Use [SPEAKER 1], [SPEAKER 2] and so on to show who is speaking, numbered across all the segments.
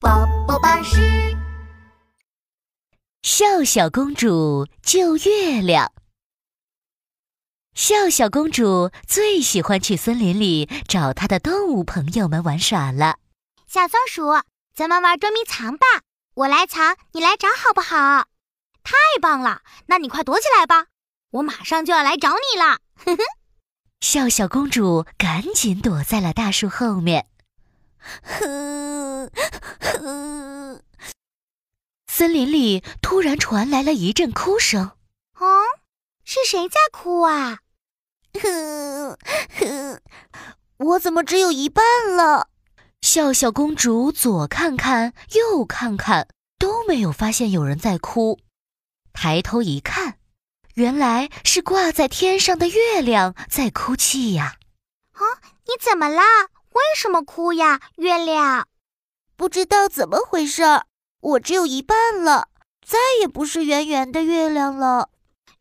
[SPEAKER 1] 宝宝巴士。
[SPEAKER 2] 笑笑公主救月亮。笑笑公主最喜欢去森林里找她的动物朋友们玩耍了。
[SPEAKER 3] 小松鼠，咱们玩捉迷藏吧，我来藏，你来找，好不好？
[SPEAKER 4] 太棒了，那你快躲起来吧，我马上就要来找你了。呵呵。
[SPEAKER 2] 笑笑公主赶紧躲在了大树后面。森林里突然传来了一阵哭声。
[SPEAKER 3] 哦，是谁在哭啊？
[SPEAKER 5] 哼哼，我怎么只有一半了？
[SPEAKER 2] 笑笑公主左看看，右看看，都没有发现有人在哭。抬头一看，原来是挂在天上的月亮在哭泣呀！
[SPEAKER 3] 啊，你怎么了？为什么哭呀，月亮？
[SPEAKER 5] 不知道怎么回事儿，我只有一半了，再也不是圆圆的月亮了。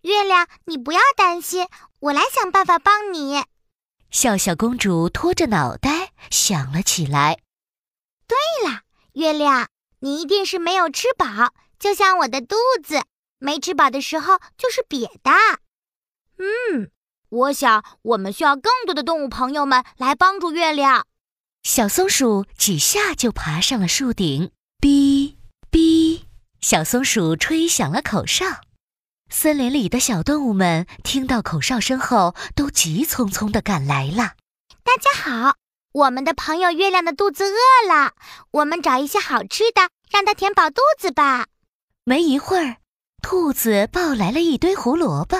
[SPEAKER 3] 月亮，你不要担心，我来想办法帮你。
[SPEAKER 2] 笑笑公主托着脑袋想了起来。
[SPEAKER 3] 对了，月亮，你一定是没有吃饱，就像我的肚子。没吃饱的时候就是瘪的。
[SPEAKER 4] 嗯，我想我们需要更多的动物朋友们来帮助月亮。
[SPEAKER 2] 小松鼠几下就爬上了树顶，哔哔，小松鼠吹响了口哨。森林里的小动物们听到口哨声后，都急匆匆地赶来了。
[SPEAKER 3] 大家好，我们的朋友月亮的肚子饿了，我们找一些好吃的，让它填饱肚子吧。
[SPEAKER 2] 没一会儿。兔子抱来了一堆胡萝卜，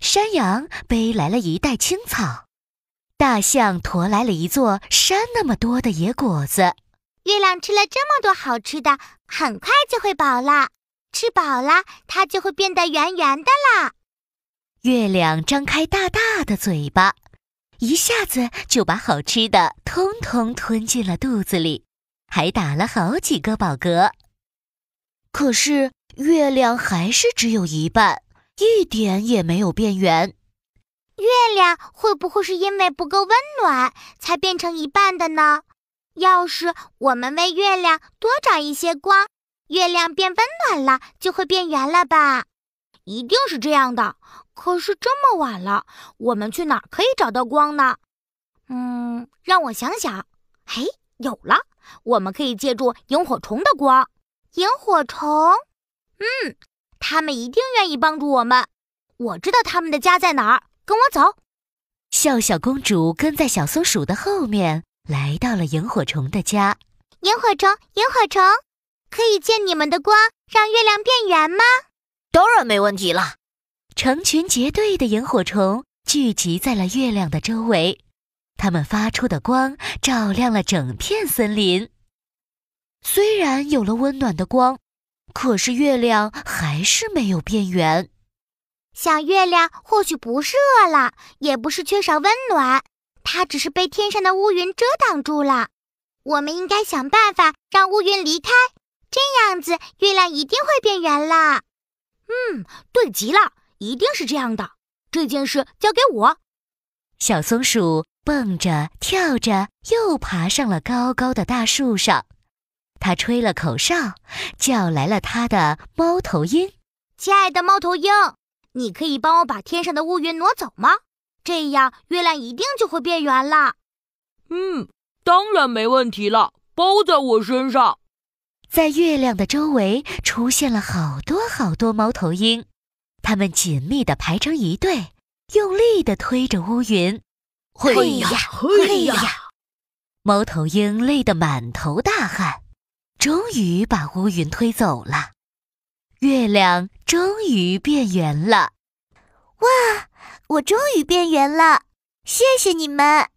[SPEAKER 2] 山羊背来了一袋青草，大象驮来了一座山那么多的野果子。
[SPEAKER 3] 月亮吃了这么多好吃的，很快就会饱了。吃饱了，它就会变得圆圆的啦。
[SPEAKER 2] 月亮张开大大的嘴巴，一下子就把好吃的通通吞进了肚子里，还打了好几个饱嗝。可是。月亮还是只有一半，一点也没有变圆。
[SPEAKER 3] 月亮会不会是因为不够温暖才变成一半的呢？要是我们为月亮多找一些光，月亮变温暖了，就会变圆了吧？
[SPEAKER 4] 一定是这样的。可是这么晚了，我们去哪儿可以找到光呢？嗯，让我想想。嘿，有了，我们可以借助萤火虫的光。
[SPEAKER 3] 萤火虫。
[SPEAKER 4] 嗯，他们一定愿意帮助我们。我知道他们的家在哪儿，跟我走。
[SPEAKER 2] 笑笑公主跟在小松鼠的后面，来到了萤火虫的家。
[SPEAKER 3] 萤火虫，萤火虫，可以借你们的光让月亮变圆吗？
[SPEAKER 5] 当然没问题了。
[SPEAKER 2] 成群结队的萤火虫聚集在了月亮的周围，它们发出的光照亮了整片森林。虽然有了温暖的光。可是月亮还是没有变圆。
[SPEAKER 3] 小月亮或许不是饿了，也不是缺少温暖，它只是被天上的乌云遮挡住了。我们应该想办法让乌云离开，这样子月亮一定会变圆了。
[SPEAKER 4] 嗯，对极了，一定是这样的。这件事交给我。
[SPEAKER 2] 小松鼠蹦着跳着，又爬上了高高的大树上。他吹了口哨，叫来了他的猫头鹰。
[SPEAKER 4] 亲爱的猫头鹰，你可以帮我把天上的乌云挪走吗？这样月亮一定就会变圆了。
[SPEAKER 6] 嗯，当然没问题了，包在我身上。
[SPEAKER 2] 在月亮的周围出现了好多好多猫头鹰，它们紧密地排成一队，用力地推着乌云。
[SPEAKER 5] 嘿呀，嘿呀！
[SPEAKER 2] 猫头鹰累得满头大汗。终于把乌云推走了，月亮终于变圆了。
[SPEAKER 5] 哇，我终于变圆了！谢谢你们。